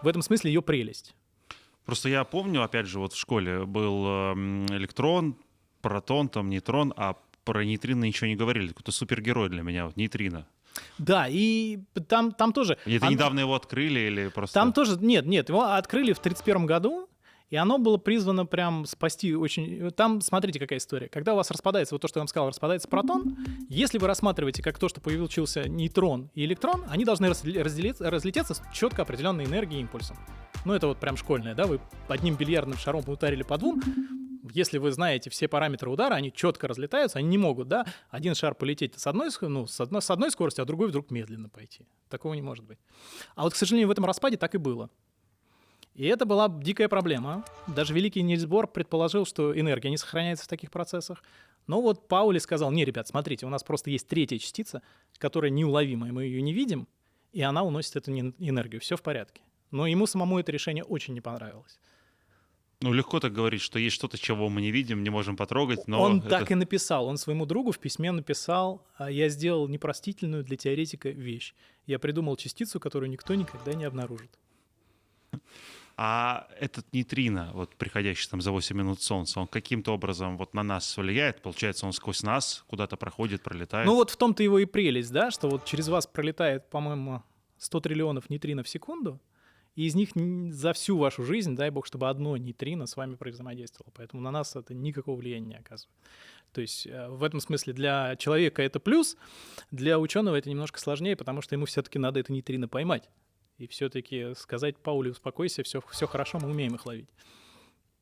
Speaker 2: в этом смысле ее прелесть.
Speaker 1: Просто я помню, опять же, вот в школе был эм, электрон, протон, там нейтрон, а про нейтрино ничего не говорили. Какой-то супергерой для меня, вот нейтрино.
Speaker 2: Да, и там, там тоже...
Speaker 1: Это оно... недавно его открыли или просто...
Speaker 2: Там тоже... Нет, нет, его открыли в 1931 году, и оно было призвано прям спасти очень... Там, смотрите, какая история. Когда у вас распадается, вот то, что я вам сказал, распадается протон, если вы рассматриваете как то, что появился нейтрон и электрон, они должны разделиться, разлететься с четко определенной энергией и импульсом. Ну, это вот прям школьное, да, вы одним бильярдным шаром ударили по двум, если вы знаете все параметры удара, они четко разлетаются, они не могут, да, один шар полететь с одной, ну, с одной, с одной скоростью, а другой вдруг медленно пойти. Такого не может быть. А вот, к сожалению, в этом распаде так и было. И это была дикая проблема. Даже великий Нильс Бор предположил, что энергия не сохраняется в таких процессах. Но вот Паули сказал, не, ребят, смотрите, у нас просто есть третья частица, которая неуловимая, мы ее не видим, и она уносит эту энергию, все в порядке. Но ему самому это решение очень не понравилось.
Speaker 1: Ну, легко так говорить, что есть что-то, чего мы не видим, не можем потрогать, но...
Speaker 2: Он
Speaker 1: это...
Speaker 2: так и написал. Он своему другу в письме написал, «А я сделал непростительную для теоретика вещь. Я придумал частицу, которую никто никогда не обнаружит.
Speaker 1: А этот нейтрино, вот приходящий там за 8 минут Солнца, он каким-то образом вот на нас влияет? Получается, он сквозь нас куда-то проходит, пролетает?
Speaker 2: Ну вот в том-то его и прелесть, да, что вот через вас пролетает, по-моему, 100 триллионов нейтрино в секунду, и из них за всю вашу жизнь, дай бог, чтобы одно нейтрино с вами взаимодействовало. Поэтому на нас это никакого влияния не оказывает. То есть э, в этом смысле для человека это плюс, для ученого это немножко сложнее, потому что ему все-таки надо это нейтрино поймать. И все-таки сказать Пауле, успокойся, все, все хорошо, мы умеем их ловить.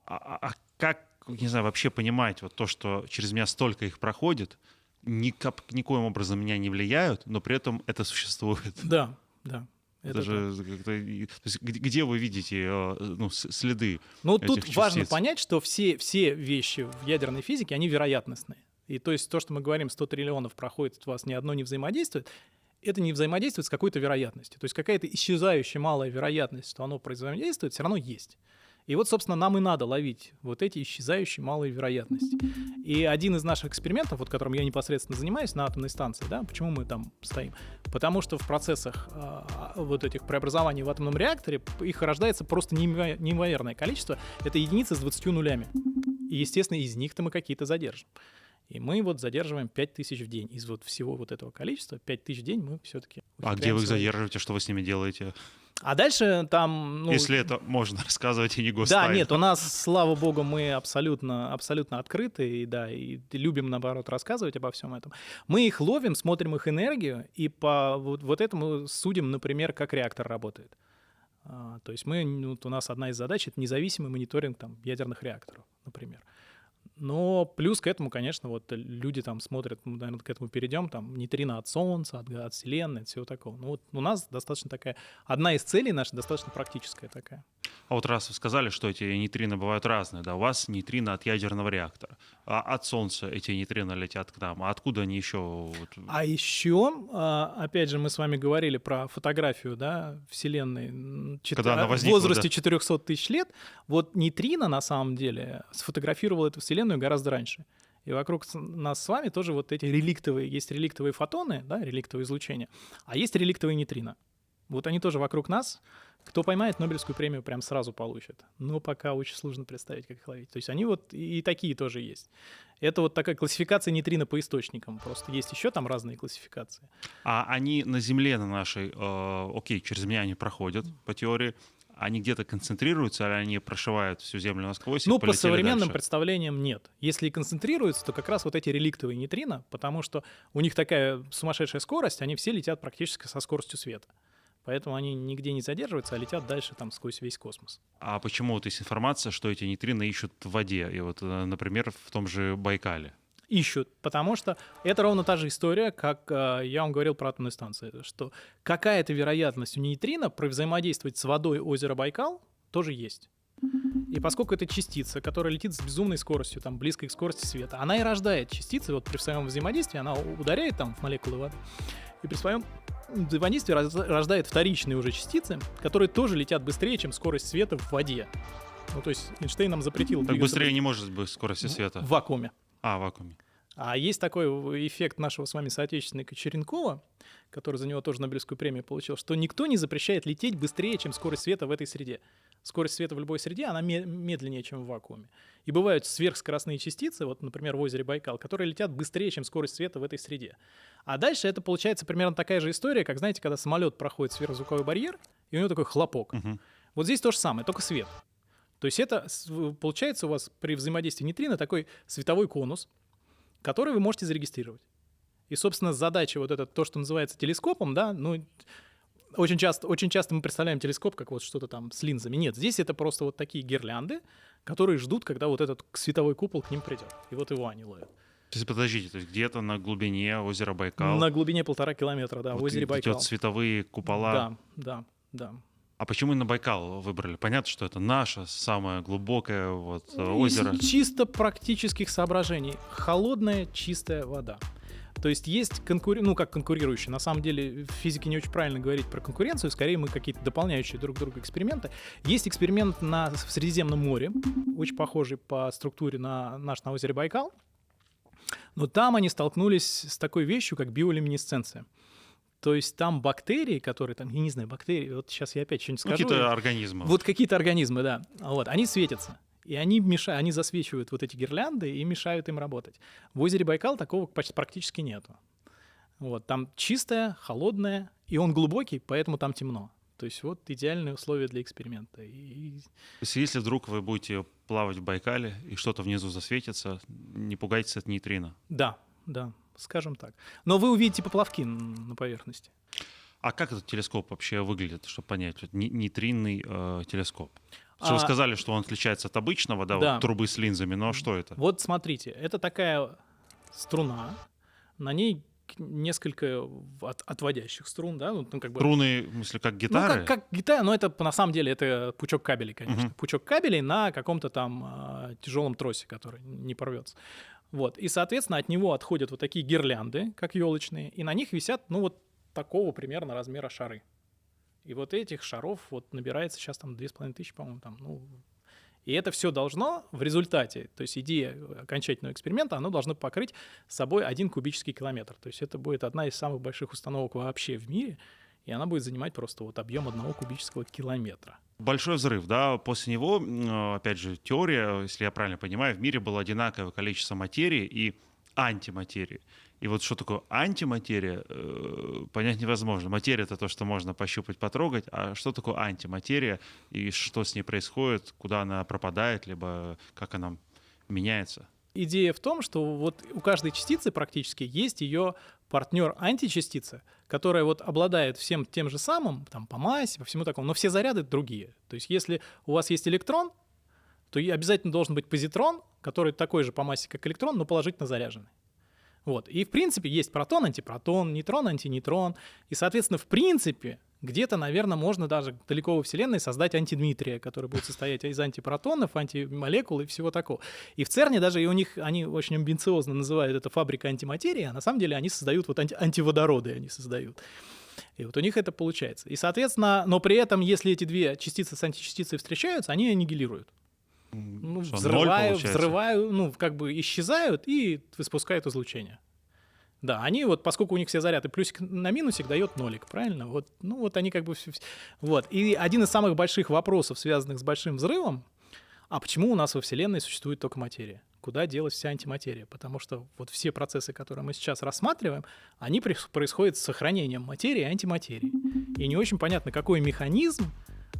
Speaker 1: А, а, а как, не знаю, вообще понимать вот то, что через меня столько их проходит, никак, никоим образом меня не влияют, но при этом это существует?
Speaker 2: Да, да.
Speaker 1: Это, же то есть, где вы видите э, ну, следы?
Speaker 2: Ну, тут частиц? важно понять, что все, все вещи в ядерной физике, они вероятностные. И то есть то, что мы говорим, 100 триллионов проходит, у вас ни одно не взаимодействует, это не взаимодействует с какой-то вероятностью. То есть какая-то исчезающая малая вероятность, что оно взаимодействует, все равно есть. И вот, собственно, нам и надо ловить вот эти исчезающие малые вероятности. И один из наших экспериментов, вот которым я непосредственно занимаюсь на атомной станции, да, почему мы там стоим? Потому что в процессах э, вот этих преобразований в атомном реакторе их рождается просто неимоверное количество. Это единицы с 20 нулями. И, естественно, из них-то мы какие-то задержим. И мы вот задерживаем 5000 в день. Из вот всего вот этого количества 5000 в день мы все-таки...
Speaker 1: А где вы их задерживаете? Что вы с ними делаете?
Speaker 2: А дальше там...
Speaker 1: Ну, Если это можно рассказывать и не
Speaker 2: гостайна. Да, нет, у нас, слава богу, мы абсолютно, абсолютно открыты, и да, и любим, наоборот, рассказывать обо всем этом. Мы их ловим, смотрим их энергию, и по вот, вот этому судим, например, как реактор работает. А, то есть мы, вот у нас одна из задач — это независимый мониторинг там, ядерных реакторов, например. Но плюс к этому, конечно, вот люди там смотрят, мы, наверное, к этому перейдем, там нейтрино от Солнца, от, от Вселенной, от всего такого. Ну вот у нас достаточно такая, одна из целей наша достаточно практическая такая.
Speaker 1: А вот раз вы сказали, что эти нейтрино бывают разные, да, у вас нейтрино от ядерного реактора, а от Солнца эти нейтрино летят к нам, а откуда они еще?
Speaker 2: А еще, а, опять же, мы с вами говорили про фотографию, да, Вселенной Чет... Когда она возникла, в возрасте да. 400 тысяч лет, вот нейтрино на самом деле сфотографировал эту Вселенную гораздо раньше. И вокруг нас с вами тоже вот эти реликтовые, есть реликтовые фотоны, да, реликтовые излучения, а есть реликтовые нейтрино. Вот они тоже вокруг нас. Кто поймает Нобелевскую премию, прям сразу получит. Но пока очень сложно представить, как их ловить. То есть они вот и, такие тоже есть. Это вот такая классификация нейтрино по источникам. Просто есть еще там разные классификации.
Speaker 1: А они на Земле, на нашей, э, окей, через меня они проходят по теории, они где-то концентрируются, или они прошивают всю Землю насквозь?
Speaker 2: Ну, по современным дальше? представлениям нет. Если и концентрируются, то как раз вот эти реликтовые нейтрино, потому что у них такая сумасшедшая скорость, они все летят практически со скоростью света. Поэтому они нигде не задерживаются, а летят дальше там сквозь весь космос.
Speaker 1: А почему вот есть информация, что эти нейтрино ищут в воде? И вот, э, например, в том же Байкале.
Speaker 2: Ищут, потому что это ровно та же история, как э, я вам говорил про атомную станцию, что какая-то вероятность у нейтрино про взаимодействовать с водой озера Байкал тоже есть. И поскольку это частица, которая летит с безумной скоростью, там, близкой к скорости света, она и рождает частицы, вот при своем взаимодействии она ударяет там в молекулы воды, и при своем взаимодействие рождает вторичные уже частицы, которые тоже летят быстрее, чем скорость света в воде. Ну, то есть Эйнштейн нам запретил...
Speaker 1: Так быстрее не может быть скорости света.
Speaker 2: В вакууме.
Speaker 1: А, в вакууме.
Speaker 2: А есть такой эффект нашего с вами соотечественника Черенкова, который за него тоже Нобелевскую премию получил, что никто не запрещает лететь быстрее, чем скорость света в этой среде. Скорость света в любой среде, она медленнее, чем в вакууме. И бывают сверхскоростные частицы, вот, например, в озере Байкал, которые летят быстрее, чем скорость света в этой среде. А дальше это получается примерно такая же история, как, знаете, когда самолет проходит сверхзвуковой барьер, и у него такой хлопок. Угу. Вот здесь то же самое, только свет. То есть это получается у вас при взаимодействии нейтрино такой световой конус, который вы можете зарегистрировать. И, собственно, задача вот это, то, что называется телескопом, да, ну, очень часто, очень часто мы представляем телескоп как вот что-то там с линзами. Нет, здесь это просто вот такие гирлянды, которые ждут, когда вот этот световой купол к ним придет. И вот его они ловят.
Speaker 1: То есть, подождите, то есть где-то на глубине озера Байкал?
Speaker 2: На глубине полтора километра, да, вот в озере Байкал. Вот
Speaker 1: световые купола?
Speaker 2: Да, да, да.
Speaker 1: А почему именно Байкал выбрали? Понятно, что это наше самое глубокое вот, ну, озеро.
Speaker 2: Из чисто практических соображений. Холодная, чистая вода. То есть есть конкур... ну как конкурирующие. На самом деле в физике не очень правильно говорить про конкуренцию, скорее мы какие-то дополняющие друг друга эксперименты. Есть эксперимент на в Средиземном море, очень похожий по структуре на наш на озере Байкал. Но там они столкнулись с такой вещью, как биолюминесценция. То есть там бактерии, которые там, я не знаю, бактерии, вот сейчас я опять что-нибудь скажу.
Speaker 1: Какие-то организмы.
Speaker 2: Вот какие-то организмы, да. Вот, они светятся. И они мешают, они засвечивают вот эти гирлянды и мешают им работать. В озере Байкал такого почти практически нету. Вот, там чистое, холодное, и он глубокий, поэтому там темно. То есть вот идеальные условия для эксперимента. И... То
Speaker 1: есть если вдруг вы будете плавать в Байкале и что-то внизу засветится, не пугайтесь от нейтрино.
Speaker 2: Да, да, скажем так. Но вы увидите поплавки на поверхности.
Speaker 1: А как этот телескоп вообще выглядит, чтобы понять? Вот нейтринный э, телескоп. Что а, вы сказали, что он отличается от обычного, да, да. Вот трубы с линзами, но что это?
Speaker 2: Вот смотрите, это такая струна, на ней несколько от, отводящих струн, да, ну,
Speaker 1: ну как бы... Струны, в смысле, как гитары?
Speaker 2: Ну, как, как гитара, но это на самом деле это пучок кабелей, конечно. Угу. Пучок кабелей на каком-то там э, тяжелом тросе, который не порвется. Вот. И, соответственно, от него отходят вот такие гирлянды, как елочные, и на них висят, ну, вот такого примерно размера шары. И вот этих шаров вот набирается сейчас там 2500, по-моему, там, ну, и это все должно в результате, то есть идея окончательного эксперимента, оно должно покрыть собой один кубический километр. То есть это будет одна из самых больших установок вообще в мире, и она будет занимать просто вот объем одного кубического километра.
Speaker 1: Большой взрыв, да, после него, опять же, теория, если я правильно понимаю, в мире было одинаковое количество материи и антиматерии. И вот что такое антиматерия, э, понять невозможно. Материя — это то, что можно пощупать, потрогать, а что такое антиматерия и что с ней происходит, куда она пропадает, либо как она меняется?
Speaker 2: Идея в том, что вот у каждой частицы практически есть ее партнер античастица, которая вот обладает всем тем же самым, там, по массе, по всему такому, но все заряды другие. То есть если у вас есть электрон, то обязательно должен быть позитрон, который такой же по массе, как электрон, но положительно заряженный. Вот. И, в принципе, есть протон, антипротон, нейтрон, антинейтрон. И, соответственно, в принципе, где-то, наверное, можно даже далеко во Вселенной создать антидмитрия, который будет состоять из антипротонов, антимолекул и всего такого. И в ЦЕРНе даже и у них, они очень амбициозно называют это фабрика антиматерии, а на самом деле они создают вот анти- антиводороды, они создают. И вот у них это получается. И, соответственно, но при этом, если эти две частицы с античастицей встречаются, они аннигилируют ну, Что, взрываю, взрываю, ну, как бы исчезают и испускают излучение. Да, они вот, поскольку у них все заряды плюсик на минусик дает нолик, правильно? Вот, ну вот они как бы... Вот. И один из самых больших вопросов, связанных с большим взрывом, а почему у нас во Вселенной существует только материя? Куда делась вся антиматерия? Потому что вот все процессы, которые мы сейчас рассматриваем, они происходят с сохранением материи и антиматерии. И не очень понятно, какой механизм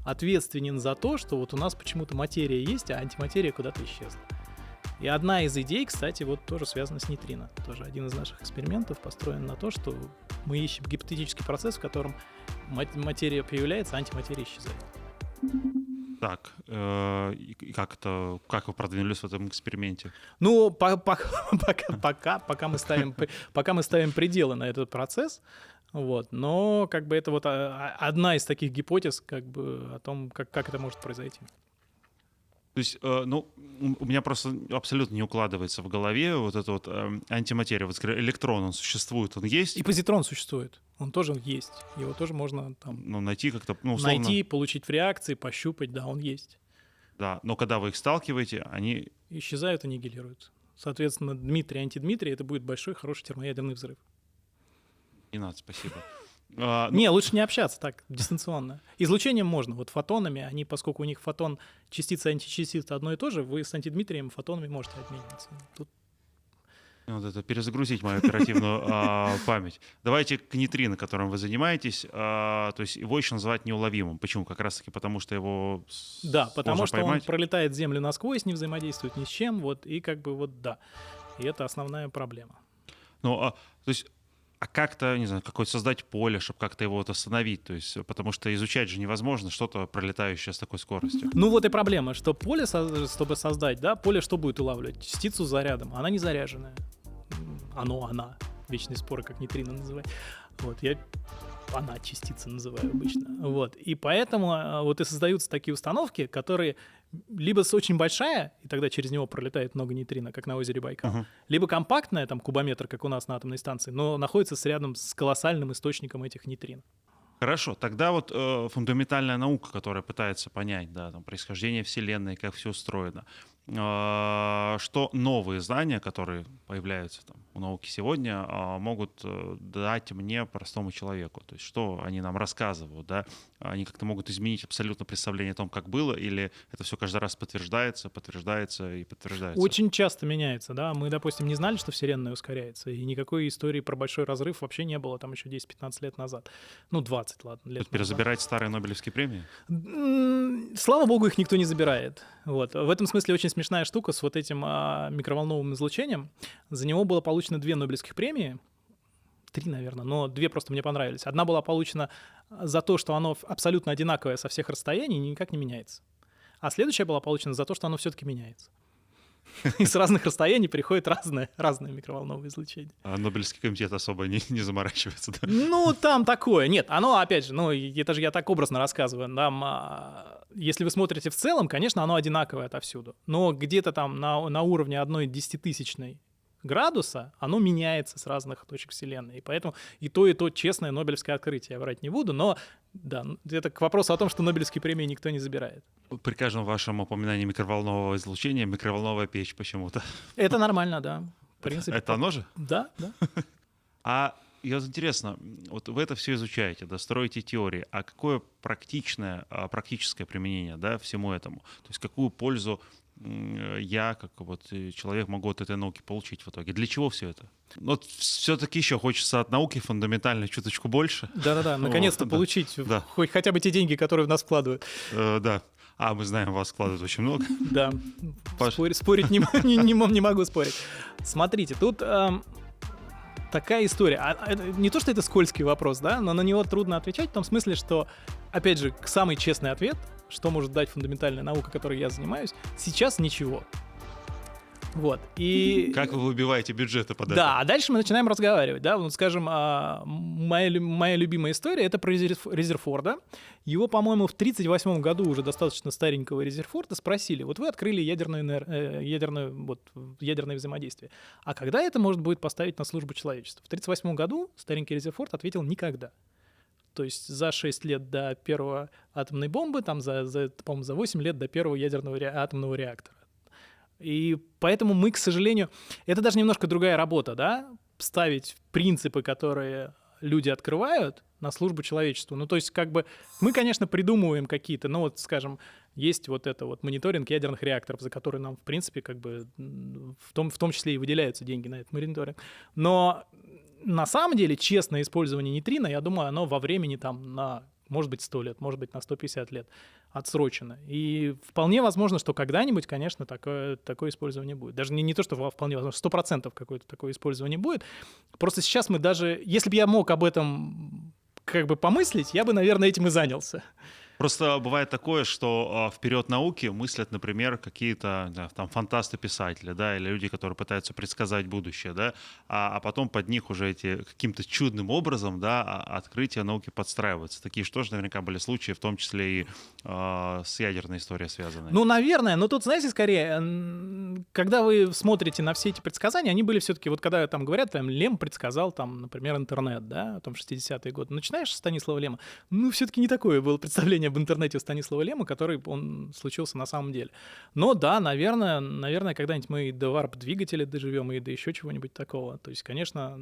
Speaker 2: ответственен за то, что вот у нас почему-то материя есть, а антиматерия куда-то исчезла. И одна из идей, кстати, вот тоже связана с нейтрино. Тоже один из наших экспериментов построен на то, что мы ищем гипотетический процесс, в котором материя появляется, а антиматерия исчезает.
Speaker 1: Так, э, и как это, как вы продвинулись в этом эксперименте?
Speaker 2: Ну, по, по, пока, пока, пока мы ставим, пока мы ставим пределы на этот процесс, вот. Но как бы это вот а, а, одна из таких гипотез как бы о том, как, как это может произойти.
Speaker 1: То есть, э, ну, у меня просто абсолютно не укладывается в голове вот эта вот э, антиматерия. Вот электрон, он существует, он есть.
Speaker 2: И позитрон существует, он тоже есть. Его тоже можно там...
Speaker 1: Ну, найти как-то, ну,
Speaker 2: условно... Найти, получить в реакции, пощупать, да, он есть.
Speaker 1: Да, но когда вы их сталкиваете, они...
Speaker 2: Исчезают, аннигилируются. Соответственно, Дмитрий, антидмитрий — это будет большой, хороший термоядерный взрыв.
Speaker 1: Не надо, спасибо.
Speaker 2: А, ну... Не, лучше не общаться так, дистанционно. Излучением можно. Вот фотонами, они, поскольку у них фотон, частица, античастица одно и то же, вы с антидмитрием фотонами можете обмениваться. Тут
Speaker 1: вот это перезагрузить мою оперативную а, память. Давайте к нейтрино, которым вы занимаетесь. А, то есть его еще называют неуловимым. Почему? Как раз-таки потому, что его
Speaker 2: Да, потому что поймать. он пролетает Землю насквозь, не взаимодействует ни с чем. Вот, и как бы вот да. И это основная проблема.
Speaker 1: Ну, а, то есть а как-то, не знаю, какое-то создать поле, чтобы как-то его вот остановить, то есть, потому что изучать же невозможно что-то пролетающее с такой скоростью.
Speaker 2: Ну вот и проблема, что поле, чтобы создать, да, поле что будет улавливать? Частицу зарядом, она не заряженная. Оно, она. Вечные споры, как нейтрино называть. Вот, я она частица называю обычно. Вот. И поэтому а, вот и создаются такие установки, которые либо с очень большая, и тогда через него пролетает много нейтрино, как на озере Байкал, uh-huh. либо компактная, там кубометр, как у нас на атомной станции, но находится с рядом с колоссальным источником этих нейтрин.
Speaker 1: Хорошо, тогда вот э, фундаментальная наука, которая пытается понять, да, там, происхождение Вселенной, как все устроено, э, что новые знания, которые появляются там, у науки сегодня, э, могут э, дать мне, простому человеку, то есть что они нам рассказывают, да, они как-то могут изменить абсолютно представление о том, как было, или это все каждый раз подтверждается, подтверждается и подтверждается?
Speaker 2: Очень часто меняется, да. Мы, допустим, не знали, что Вселенная ускоряется, и никакой истории про большой разрыв вообще не было там еще 10-15 лет назад. Ну, 20, ладно, лет
Speaker 1: перезабирать старые Нобелевские премии?
Speaker 2: Слава богу, их никто не забирает. Вот. В этом смысле очень смешная штука с вот этим а, микроволновым излучением. За него было получено две Нобелевских премии, три, наверное, но две просто мне понравились. Одна была получена за то, что оно абсолютно одинаковое со всех расстояний и никак не меняется. А следующая была получена за то, что оно все-таки меняется. И с разных расстояний приходит разное, разное микроволновое излучение.
Speaker 1: А Нобелевский комитет особо не, не заморачивается, да?
Speaker 2: Ну, там такое. Нет, оно, опять же, ну, это же я так образно рассказываю. Там, а, если вы смотрите в целом, конечно, оно одинаковое отовсюду. Но где-то там на, на уровне одной десятитысячной градуса, оно меняется с разных точек Вселенной. И поэтому и то, и то честное Нобелевское открытие, я врать не буду, но да, это к вопросу о том, что Нобелевские премии никто не забирает.
Speaker 1: При каждом вашем упоминании микроволнового излучения микроволновая печь почему-то.
Speaker 2: Это нормально, да. В принципе.
Speaker 1: Это оно же?
Speaker 2: Да, да.
Speaker 1: А я интересно, вот вы это все изучаете, да, строите теории, а какое практичное, а, практическое применение, да, всему этому? То есть какую пользу я, как вот э, человек, могу от этой науки получить в итоге? Для чего все это? Вот все-таки еще хочется от науки фундаментально чуточку больше.
Speaker 2: Да-да-да, наконец-то вот, получить да. хоть хотя бы те деньги, которые в нас вкладывают.
Speaker 1: Э, да. А, мы знаем, вас вкладывают очень много.
Speaker 2: Да. Спорить, спорить не, не, не, не могу спорить. Смотрите, тут эм, такая история. А, а, не то, что это скользкий вопрос, да, но на него трудно отвечать в том смысле, что, опять же, самый честный ответ, что может дать фундаментальная наука, которой я занимаюсь, сейчас ничего. Вот. И...
Speaker 1: Как вы выбиваете бюджеты под это?
Speaker 2: Да, а дальше мы начинаем разговаривать. Да? Вот, скажем, а, моя, моя любимая история — это про Резерфорда. Его, по-моему, в 1938 году уже достаточно старенького Резерфорда спросили, вот вы открыли ядерное, э, ядерное, вот, ядерное взаимодействие, а когда это может будет поставить на службу человечеству? В 1938 году старенький Резерфорд ответил «никогда». То есть за 6 лет до первого атомной бомбы, там за, за, по-моему, за 8 лет до первого ядерного ре- атомного реактора. И поэтому мы, к сожалению, это даже немножко другая работа, да, ставить принципы, которые люди открывают на службу человечеству. Ну, то есть, как бы, мы, конечно, придумываем какие-то, ну, вот, скажем, есть вот это вот мониторинг ядерных реакторов, за который нам, в принципе, как бы, в том, в том числе и выделяются деньги на этот мониторинг. Но на самом деле честное использование нейтрино, я думаю, оно во времени там на может быть 100 лет, может быть на 150 лет отсрочено. И вполне возможно, что когда-нибудь, конечно, такое, такое использование будет. Даже не, не то, что вполне возможно, 100% какое-то такое использование будет. Просто сейчас мы даже, если бы я мог об этом как бы помыслить, я бы, наверное, этим и занялся.
Speaker 1: Просто бывает такое, что а, вперед науки мыслят, например, какие-то да, там фантасты-писатели, да, или люди, которые пытаются предсказать будущее, да, а, а потом под них уже эти каким-то чудным образом, да, а, открытия науки подстраиваются. Такие что же наверняка были случаи, в том числе и э, с ядерной историей связанной.
Speaker 2: Ну, наверное, но тут, знаете, скорее, когда вы смотрите на все эти предсказания, они были все-таки, вот когда там говорят, там, Лем предсказал, там, например, интернет, да, о том 60-е годы. Начинаешь с Станислава Лема, ну, все-таки не такое было представление об интернете Станислава Лема, который он случился на самом деле. Но да, наверное, наверное, когда-нибудь мы и до варп-двигателя доживем, и до еще чего-нибудь такого. То есть, конечно,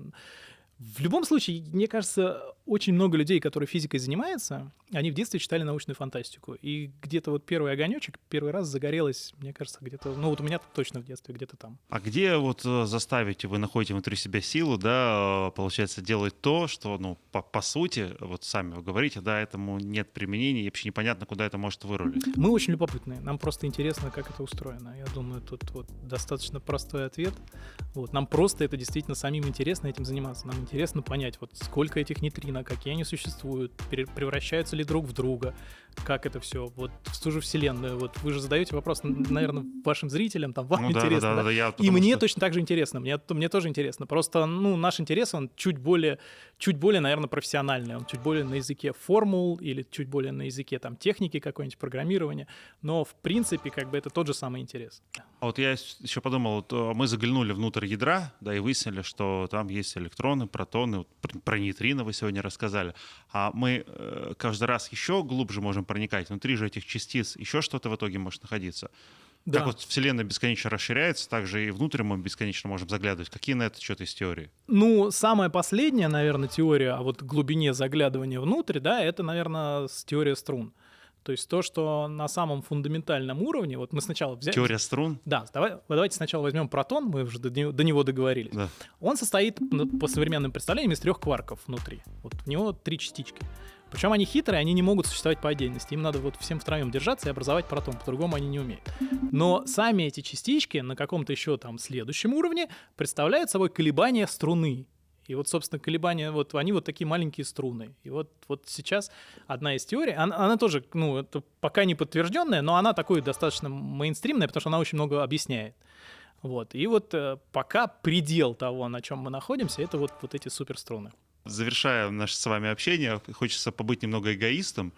Speaker 2: в любом случае, мне кажется, очень много людей, которые физикой занимаются, они в детстве читали научную фантастику. И где-то вот первый огонечек первый раз загорелось, мне кажется, где-то, ну вот у меня точно в детстве, где-то там.
Speaker 1: А где вот э, заставить, вы находите внутри себя силу, да, э, получается, делать то, что, ну, по, по сути, вот сами вы говорите, да, этому нет применения, и вообще непонятно, куда это может вырулить.
Speaker 2: Мы очень любопытные, нам просто интересно, как это устроено. Я думаю, тут вот достаточно простой ответ. Вот, нам просто это действительно самим интересно этим заниматься. Нам интересно понять, вот сколько этих Вселенная, какие они существуют, превращаются ли друг в друга, как это все, вот в ту же Вселенную. Вот вы же задаете вопрос, наверное, вашим зрителям, там, вам ну, интересно. Да, да, да, да, я, И мне что... точно так же интересно, мне, мне тоже интересно. Просто, ну, наш интерес, он чуть более, чуть более, наверное, профессиональный, он чуть более на языке формул или чуть более на языке там техники какой-нибудь, программирования, но в принципе, как бы это тот же самый интерес.
Speaker 1: А вот я еще подумал, вот э, мы заглянули внутрь ядра, да, и выяснили, что там есть электроны, протоны, вот про нейтрино вы сегодня рассказали, а мы э, каждый раз еще глубже можем проникать. Внутри же этих частиц еще что-то в итоге может находиться. Да. Как вот Вселенная бесконечно расширяется, так же и внутрь мы бесконечно можем заглядывать. Какие на это что-то из теории?
Speaker 2: Ну, самая последняя, наверное, теория о вот глубине заглядывания внутрь, да, это, наверное, теория струн. То есть то, что на самом фундаментальном уровне, вот мы сначала взяли...
Speaker 1: Теория струн?
Speaker 2: Да, давай, давайте сначала возьмем протон, мы уже до него, до него договорились. Да. Он состоит, ну, по современным представлениям, из трех кварков внутри. Вот в него три частички. Причем они хитрые, они не могут существовать по отдельности. Им надо вот всем втроем держаться и образовать протон, по-другому они не умеют. Но сами эти частички на каком-то еще там следующем уровне представляют собой колебания струны. И вот, собственно, колебания, вот они вот такие маленькие струны. И вот, вот сейчас одна из теорий, она, она тоже, ну, это пока не подтвержденная, но она такой достаточно мейнстримная, потому что она очень много объясняет. Вот. И вот э, пока предел того, на чем мы находимся, это вот, вот эти суперструны.
Speaker 1: Завершая наше с вами общение, хочется побыть немного эгоистом.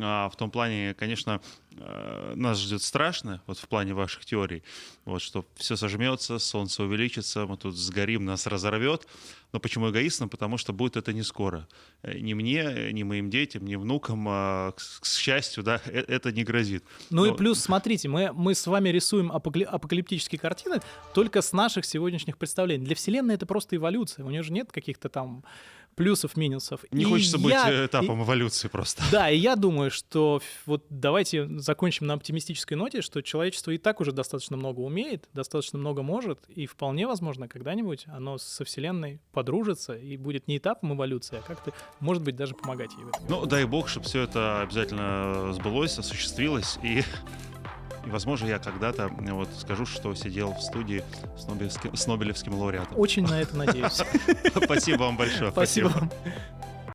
Speaker 1: А, в том плане, конечно, э, нас ждет страшно, вот в плане ваших теорий, вот что все сожмется, солнце увеличится, мы тут сгорим, нас разорвет. Но почему эгоистом? Потому что будет это не скоро. Э, ни мне, ни моим детям, ни внукам, а, к, счастью, да, э, это не грозит.
Speaker 2: Ну Но... и плюс, смотрите, мы, мы с вами рисуем апокалиптические картины только с наших сегодняшних представлений. Для Вселенной это просто эволюция. У нее же нет каких-то там плюсов, минусов.
Speaker 1: Не и хочется я... быть этапом и... эволюции просто.
Speaker 2: Да, и я думаю, что вот давайте закончим на оптимистической ноте, что человечество и так уже достаточно много умеет, достаточно много может, и вполне возможно, когда-нибудь оно со Вселенной подружится и будет не этапом эволюции, а как-то, может быть, даже помогать ей в этом.
Speaker 1: Ну, дай бог, чтобы все это обязательно сбылось, осуществилось, и и, возможно, я когда-то э, вот скажу, что сидел в студии с Нобелевским, с Нобелевским лауреатом.
Speaker 2: Очень на это надеюсь.
Speaker 1: Спасибо вам большое.
Speaker 2: Спасибо.